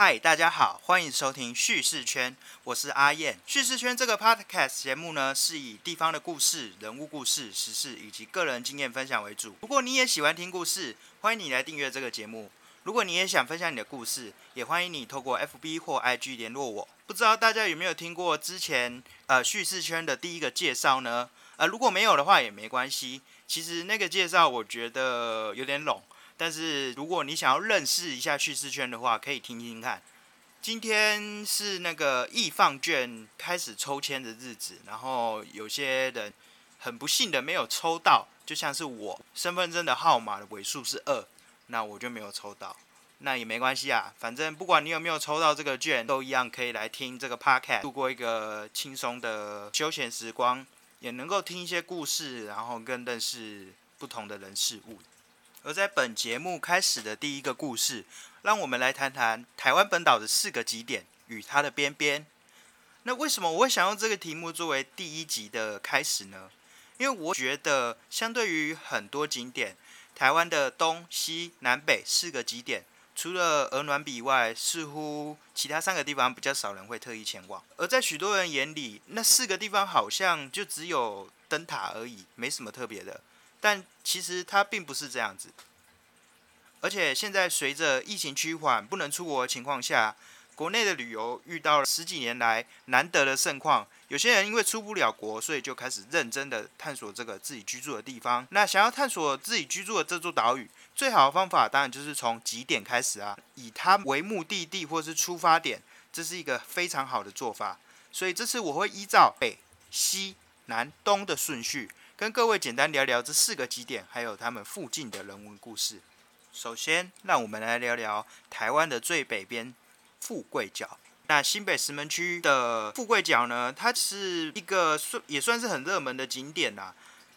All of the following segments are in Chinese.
嗨，大家好，欢迎收听叙事圈，我是阿燕。叙事圈这个 podcast 节目呢，是以地方的故事、人物故事、时事以及个人经验分享为主。如果你也喜欢听故事，欢迎你来订阅这个节目。如果你也想分享你的故事，也欢迎你透过 FB 或 IG 联络我。不知道大家有没有听过之前呃叙事圈的第一个介绍呢？呃，如果没有的话也没关系。其实那个介绍我觉得有点笼。但是如果你想要认识一下叙事圈的话，可以听听看。今天是那个易放券开始抽签的日子，然后有些人很不幸的没有抽到，就像是我身份证的号码的尾数是二，那我就没有抽到。那也没关系啊，反正不管你有没有抽到这个券，都一样可以来听这个 podcast，度过一个轻松的休闲时光，也能够听一些故事，然后更认识不同的人事物。而在本节目开始的第一个故事，让我们来谈谈台湾本岛的四个极点与它的边边。那为什么我会想用这个题目作为第一集的开始呢？因为我觉得，相对于很多景点，台湾的东西南北四个极点，除了鹅銮鼻以外，似乎其他三个地方比较少人会特意前往。而在许多人眼里，那四个地方好像就只有灯塔而已，没什么特别的。但其实它并不是这样子，而且现在随着疫情趋缓，不能出国的情况下，国内的旅游遇到了十几年来难得的盛况。有些人因为出不了国，所以就开始认真的探索这个自己居住的地方。那想要探索自己居住的这座岛屿，最好的方法当然就是从极点开始啊，以它为目的地或是出发点，这是一个非常好的做法。所以这次我会依照北、西、南、东的顺序。跟各位简单聊聊这四个基点，还有他们附近的人文故事。首先，让我们来聊聊台湾的最北边富贵角。那新北石门区的富贵角呢，它是一个算也算是很热门的景点啦。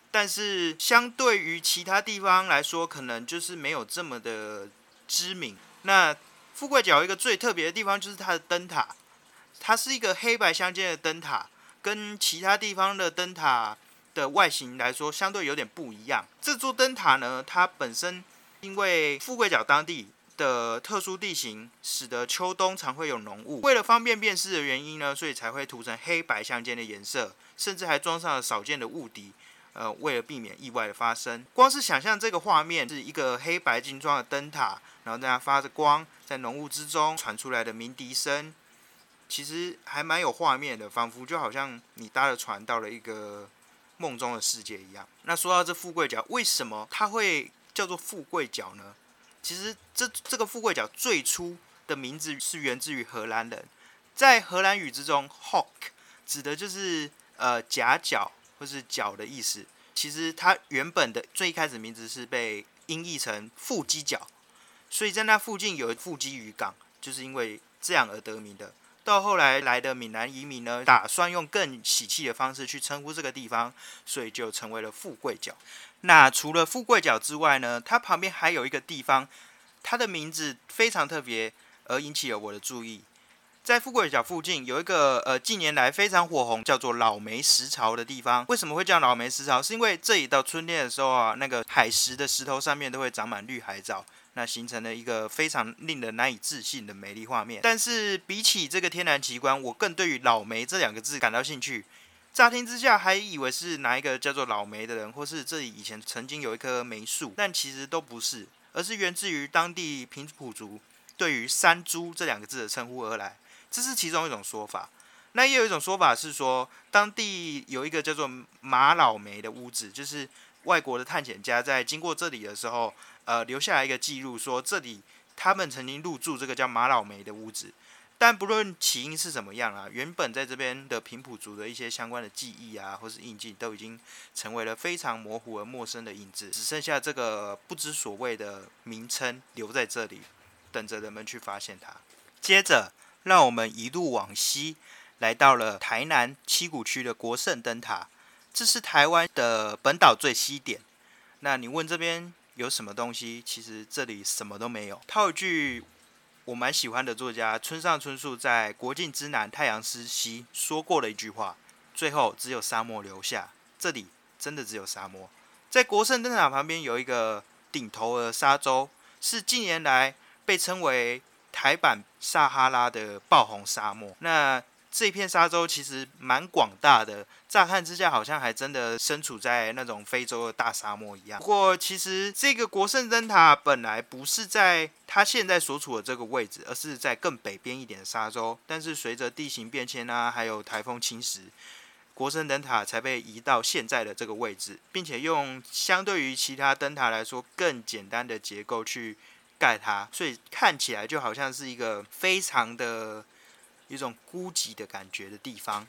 但是相对于其他地方来说，可能就是没有这么的知名。那富贵角一个最特别的地方就是它的灯塔，它是一个黑白相间的灯塔，跟其他地方的灯塔。的外形来说，相对有点不一样。这座灯塔呢，它本身因为富贵角当地的特殊地形，使得秋冬常会有浓雾。为了方便辨识的原因呢，所以才会涂成黑白相间的颜色，甚至还装上了少见的雾笛，呃，为了避免意外的发生。光是想象这个画面，是一个黑白精装的灯塔，然后在它发着光，在浓雾之中传出来的鸣笛声，其实还蛮有画面的，仿佛就好像你搭了船到了一个。梦中的世界一样。那说到这富贵角，为什么它会叫做富贵角呢？其实这这个富贵角最初的名字是源自于荷兰人，在荷兰语之中，hock 指的就是呃夹角或是角的意思。其实它原本的最一开始名字是被音译成腹肌角，所以在那附近有腹肌渔港，就是因为这样而得名的。到后来来的闽南移民呢，打算用更喜气的方式去称呼这个地方，所以就成为了富贵角。那除了富贵角之外呢，它旁边还有一个地方，它的名字非常特别，而引起了我的注意。在富贵角附近有一个呃近年来非常火红，叫做老梅石槽的地方。为什么会叫老梅石槽？是因为这里到春天的时候啊，那个海石的石头上面都会长满绿海藻。那形成了一个非常令人难以置信的美丽画面。但是比起这个天然奇观，我更对于老梅这两个字感到兴趣。乍听之下还以为是哪一个叫做老梅的人，或是这里以前曾经有一棵梅树，但其实都不是，而是源自于当地平埔族对于山猪这两个字的称呼而来。这是其中一种说法。那也有一种说法是说，当地有一个叫做马老梅的屋子，就是外国的探险家在经过这里的时候。呃，留下来一个记录，说这里他们曾经入住这个叫马老梅的屋子，但不论起因是怎么样啊，原本在这边的平埔族的一些相关的记忆啊，或是印记，都已经成为了非常模糊而陌生的影子，只剩下这个不知所谓的名称留在这里，等着人们去发现它。接着，让我们一路往西，来到了台南七股区的国盛灯塔，这是台湾的本岛最西点。那你问这边？有什么东西？其实这里什么都没有。套一句我蛮喜欢的作家村上春树在《国境之南，太阳之西》说过的一句话：最后只有沙漠留下。这里真的只有沙漠。在国盛灯塔旁边有一个顶头的沙洲，是近年来被称为台版撒哈拉的爆红沙漠。那这片沙洲其实蛮广大的，乍看之下好像还真的身处在那种非洲的大沙漠一样。不过，其实这个国圣灯塔本来不是在它现在所处的这个位置，而是在更北边一点的沙洲。但是随着地形变迁啊，还有台风侵蚀，国圣灯塔才被移到现在的这个位置，并且用相对于其他灯塔来说更简单的结构去盖它，所以看起来就好像是一个非常的。一种孤寂的感觉的地方，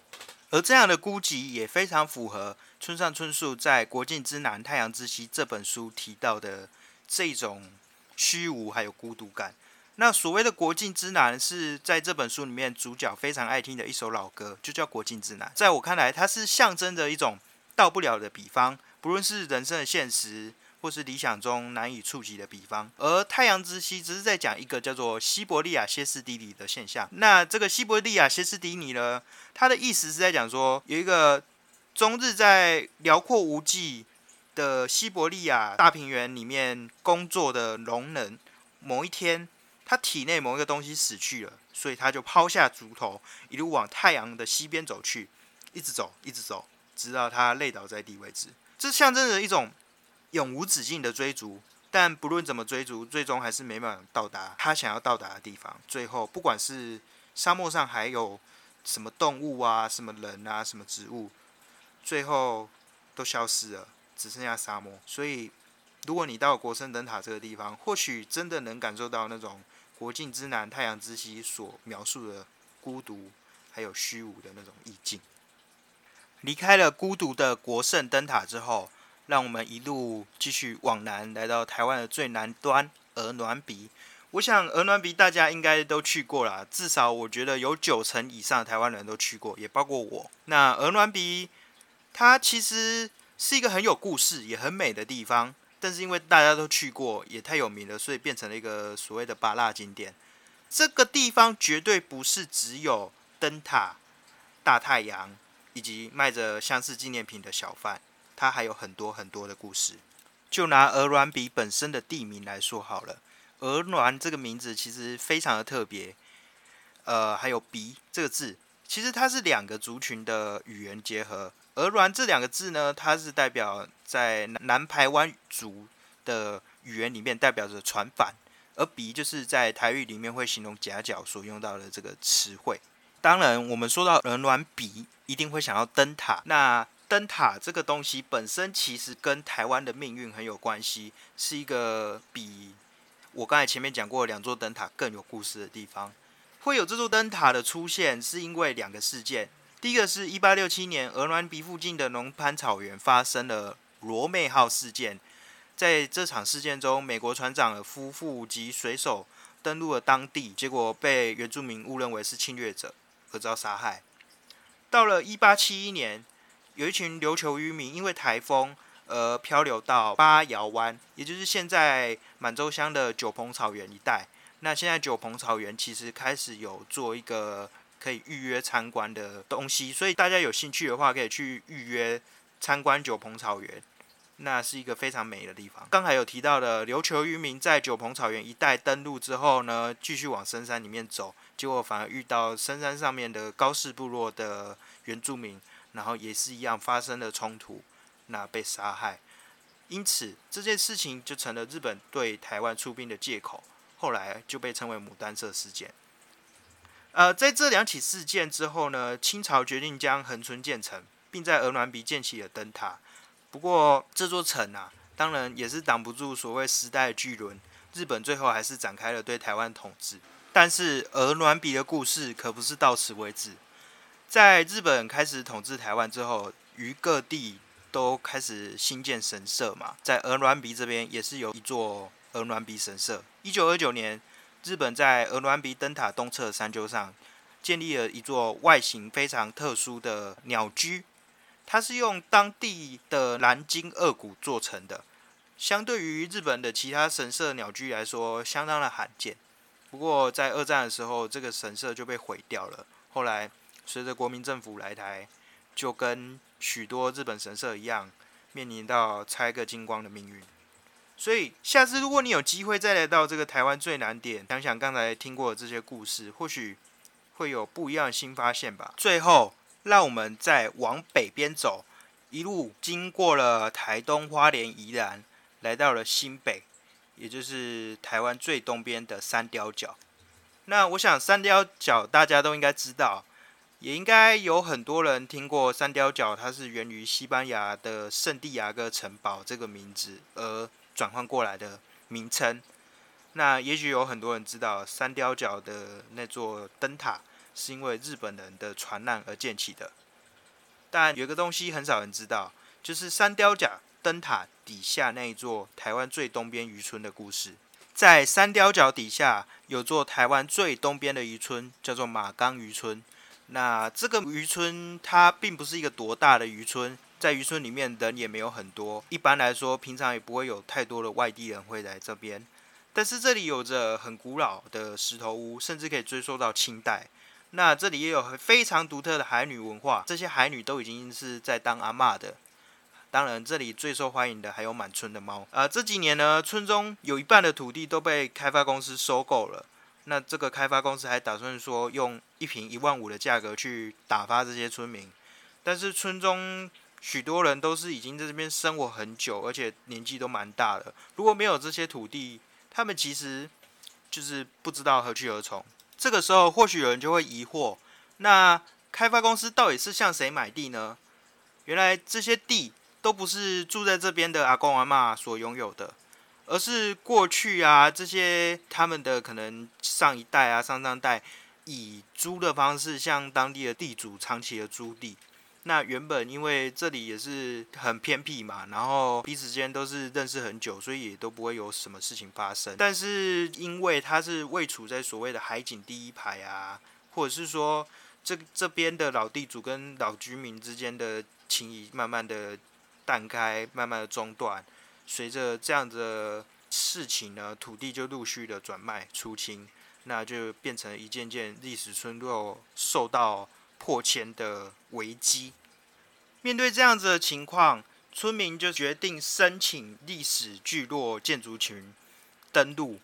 而这样的孤寂也非常符合村上春树在《国境之南，太阳之西》这本书提到的这种虚无还有孤独感。那所谓的国境之南，是在这本书里面主角非常爱听的一首老歌，就叫《国境之南》。在我看来，它是象征着一种到不了的彼方，不论是人生的现实。或是理想中难以触及的比方，而太阳之西只是在讲一个叫做西伯利亚歇斯底里的现象。那这个西伯利亚歇斯底里呢，它的意思是在讲说，有一个终日在辽阔无际的西伯利亚大平原里面工作的农人，某一天他体内某一个东西死去了，所以他就抛下竹头，一路往太阳的西边走去，一直走，一直走，直到他累倒在地为止。这象征着一种。永无止境的追逐，但不论怎么追逐，最终还是没办法到达他想要到达的地方。最后，不管是沙漠上还有什么动物啊、什么人啊、什么植物，最后都消失了，只剩下沙漠。所以，如果你到国圣灯塔这个地方，或许真的能感受到那种国境之南、太阳之西所描述的孤独还有虚无的那种意境。离开了孤独的国圣灯塔之后。让我们一路继续往南，来到台湾的最南端鹅銮鼻。我想鹅銮鼻大家应该都去过了，至少我觉得有九成以上的台湾人都去过，也包括我。那鹅銮鼻它其实是一个很有故事也很美的地方，但是因为大家都去过，也太有名了，所以变成了一个所谓的八大景点。这个地方绝对不是只有灯塔、大太阳以及卖着相似纪念品的小贩。它还有很多很多的故事。就拿鹅銮鼻本身的地名来说好了，鹅銮这个名字其实非常的特别。呃，还有鼻这个字，其实它是两个族群的语言结合。鹅銮这两个字呢，它是代表在南台湾族的语言里面代表着船帆，而鼻就是在台语里面会形容夹角所用到的这个词汇。当然，我们说到鹅銮鼻，一定会想到灯塔。那灯塔这个东西本身其实跟台湾的命运很有关系，是一个比我刚才前面讲过两座灯塔更有故事的地方。会有这座灯塔的出现，是因为两个事件。第一个是一八六七年，鹅銮鼻附近的龙盘草原发生了罗妹号事件。在这场事件中，美国船长的夫妇及水手登陆了当地，结果被原住民误认为是侵略者而遭杀害。到了一八七一年。有一群琉球渔民因为台风而漂流到八窑湾，也就是现在满洲乡的九鹏草原一带。那现在九鹏草原其实开始有做一个可以预约参观的东西，所以大家有兴趣的话可以去预约参观九鹏草原。那是一个非常美的地方。刚才有提到的琉球渔民在九鹏草原一带登陆之后呢，继续往深山里面走，结果反而遇到深山上面的高氏部落的原住民。然后也是一样发生了冲突，那被杀害，因此这件事情就成了日本对台湾出兵的借口，后来就被称为牡丹社事件。呃，在这两起事件之后呢，清朝决定将恒春建成，并在鹅銮鼻建起了灯塔。不过这座城啊，当然也是挡不住所谓时代的巨轮，日本最后还是展开了对台湾统治。但是鹅銮鼻的故事可不是到此为止。在日本开始统治台湾之后，于各地都开始新建神社嘛。在鹅銮鼻这边也是有一座鹅銮鼻神社。一九二九年，日本在鹅銮鼻灯塔东侧山丘上建立了一座外形非常特殊的鸟居，它是用当地的蓝金二骨做成的。相对于日本的其他神社鸟居来说，相当的罕见。不过在二战的时候，这个神社就被毁掉了。后来。随着国民政府来台，就跟许多日本神社一样，面临到拆个精光的命运。所以下次如果你有机会再来到这个台湾最南点，想想刚才听过的这些故事，或许会有不一样的新发现吧。最后，让我们再往北边走，一路经过了台东、花莲、宜兰，来到了新北，也就是台湾最东边的三雕角。那我想三雕角大家都应该知道。也应该有很多人听过三雕角，它是源于西班牙的圣地亚哥城堡这个名字而转换过来的名称。那也许有很多人知道三雕角的那座灯塔是因为日本人的船难而建起的，但有个东西很少人知道，就是三雕角灯塔底下那一座台湾最东边渔村的故事。在三雕角底下有座台湾最东边的渔村，叫做马冈渔村。那这个渔村它并不是一个多大的渔村，在渔村里面人也没有很多，一般来说平常也不会有太多的外地人会来这边。但是这里有着很古老的石头屋，甚至可以追溯到清代。那这里也有非常独特的海女文化，这些海女都已经是在当阿嬷的。当然，这里最受欢迎的还有满村的猫。呃，这几年呢，村中有一半的土地都被开发公司收购了。那这个开发公司还打算说用一平一万五的价格去打发这些村民，但是村中许多人都是已经在这边生活很久，而且年纪都蛮大的。如果没有这些土地，他们其实就是不知道何去何从。这个时候，或许有人就会疑惑：那开发公司到底是向谁买地呢？原来这些地都不是住在这边的阿公阿妈所拥有的。而是过去啊，这些他们的可能上一代啊、上上代以租的方式向当地的地主长期的租地。那原本因为这里也是很偏僻嘛，然后彼此间都是认识很久，所以也都不会有什么事情发生。但是因为它是位处在所谓的海景第一排啊，或者是说这这边的老地主跟老居民之间的情谊慢慢的淡开，慢慢的中断。随着这样的事情呢，土地就陆续的转卖出清，那就变成一件件历史村落受到破迁的危机。面对这样子的情况，村民就决定申请历史聚落建筑群登录，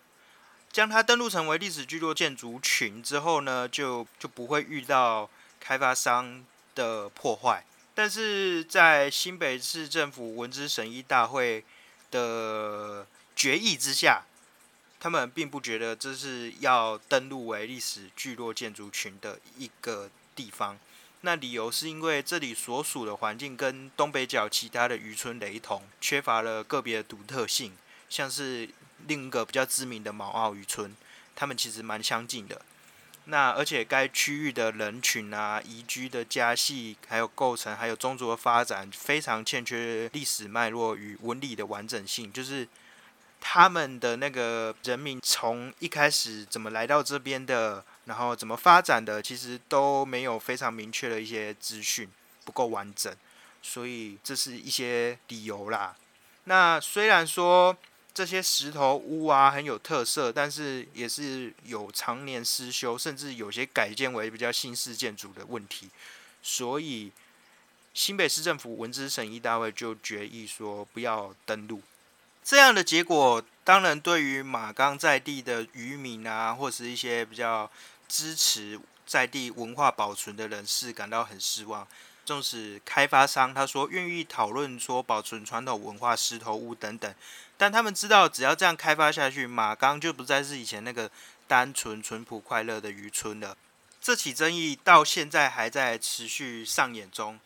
将它登录成为历史聚落建筑群之后呢，就就不会遇到开发商的破坏。但是在新北市政府文资审议大会。的决议之下，他们并不觉得这是要登录为历史聚落建筑群的一个地方。那理由是因为这里所属的环境跟东北角其他的渔村雷同，缺乏了个别的独特性，像是另一个比较知名的毛澳渔村，他们其实蛮相近的。那而且该区域的人群啊、宜居的家系，还有构成，还有宗族的发展，非常欠缺历史脉络与纹理的完整性。就是他们的那个人民从一开始怎么来到这边的，然后怎么发展的，其实都没有非常明确的一些资讯，不够完整。所以这是一些理由啦。那虽然说。这些石头屋啊很有特色，但是也是有常年失修，甚至有些改建为比较新式建筑的问题。所以新北市政府文资审议大会就决议说不要登录。这样的结果当然对于马钢在地的渔民啊，或是一些比较支持在地文化保存的人士感到很失望。纵使开发商他说愿意讨论说保存传统文化石头屋等等。但他们知道，只要这样开发下去，马冈就不再是以前那个单纯、淳朴、快乐的渔村了。这起争议到现在还在持续上演中。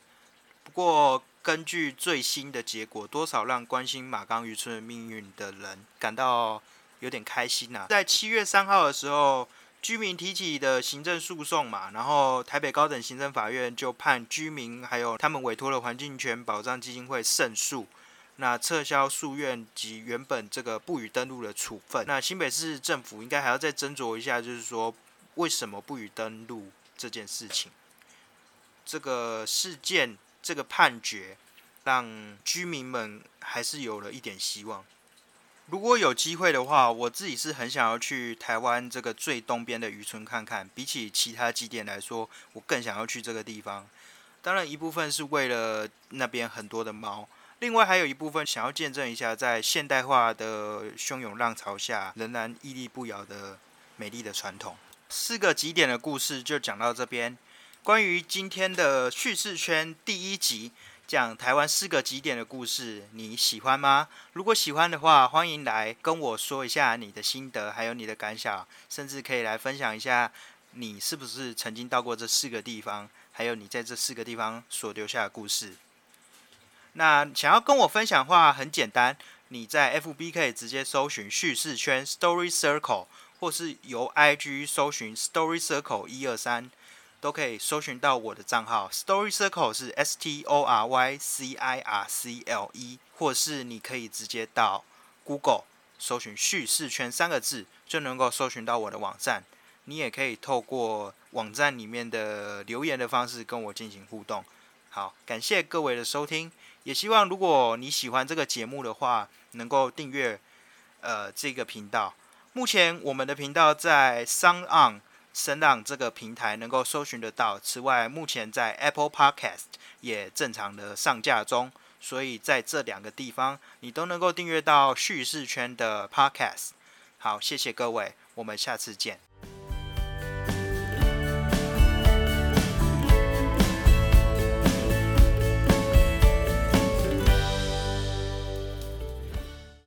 不过，根据最新的结果，多少让关心马冈渔村的命运的人感到有点开心呐。在七月三号的时候，居民提起的行政诉讼嘛，然后台北高等行政法院就判居民还有他们委托的环境权保障基金会胜诉。那撤销诉愿及原本这个不予登录的处分，那新北市政府应该还要再斟酌一下，就是说为什么不予登录这件事情。这个事件这个判决，让居民们还是有了一点希望。如果有机会的话，我自己是很想要去台湾这个最东边的渔村看看。比起其他几点来说，我更想要去这个地方。当然，一部分是为了那边很多的猫。另外还有一部分想要见证一下，在现代化的汹涌浪潮下，仍然屹立不摇的美丽的传统。四个极点的故事就讲到这边。关于今天的叙事圈第一集，讲台湾四个极点的故事，你喜欢吗？如果喜欢的话，欢迎来跟我说一下你的心得，还有你的感想，甚至可以来分享一下你是不是曾经到过这四个地方，还有你在这四个地方所留下的故事。那想要跟我分享的话，很简单，你在 FB 可以直接搜寻叙事圈 Story Circle，或是由 IG 搜寻 Story Circle 一二三，都可以搜寻到我的账号。Story Circle 是 S T O R Y C I R C L E，或是你可以直接到 Google 搜寻叙事圈三个字，就能够搜寻到我的网站。你也可以透过网站里面的留言的方式跟我进行互动。好，感谢各位的收听。也希望如果你喜欢这个节目的话，能够订阅呃这个频道。目前我们的频道在 Sound On 声浪这个平台能够搜寻得到。此外，目前在 Apple Podcast 也正常的上架中，所以在这两个地方你都能够订阅到叙事圈的 Podcast。好，谢谢各位，我们下次见。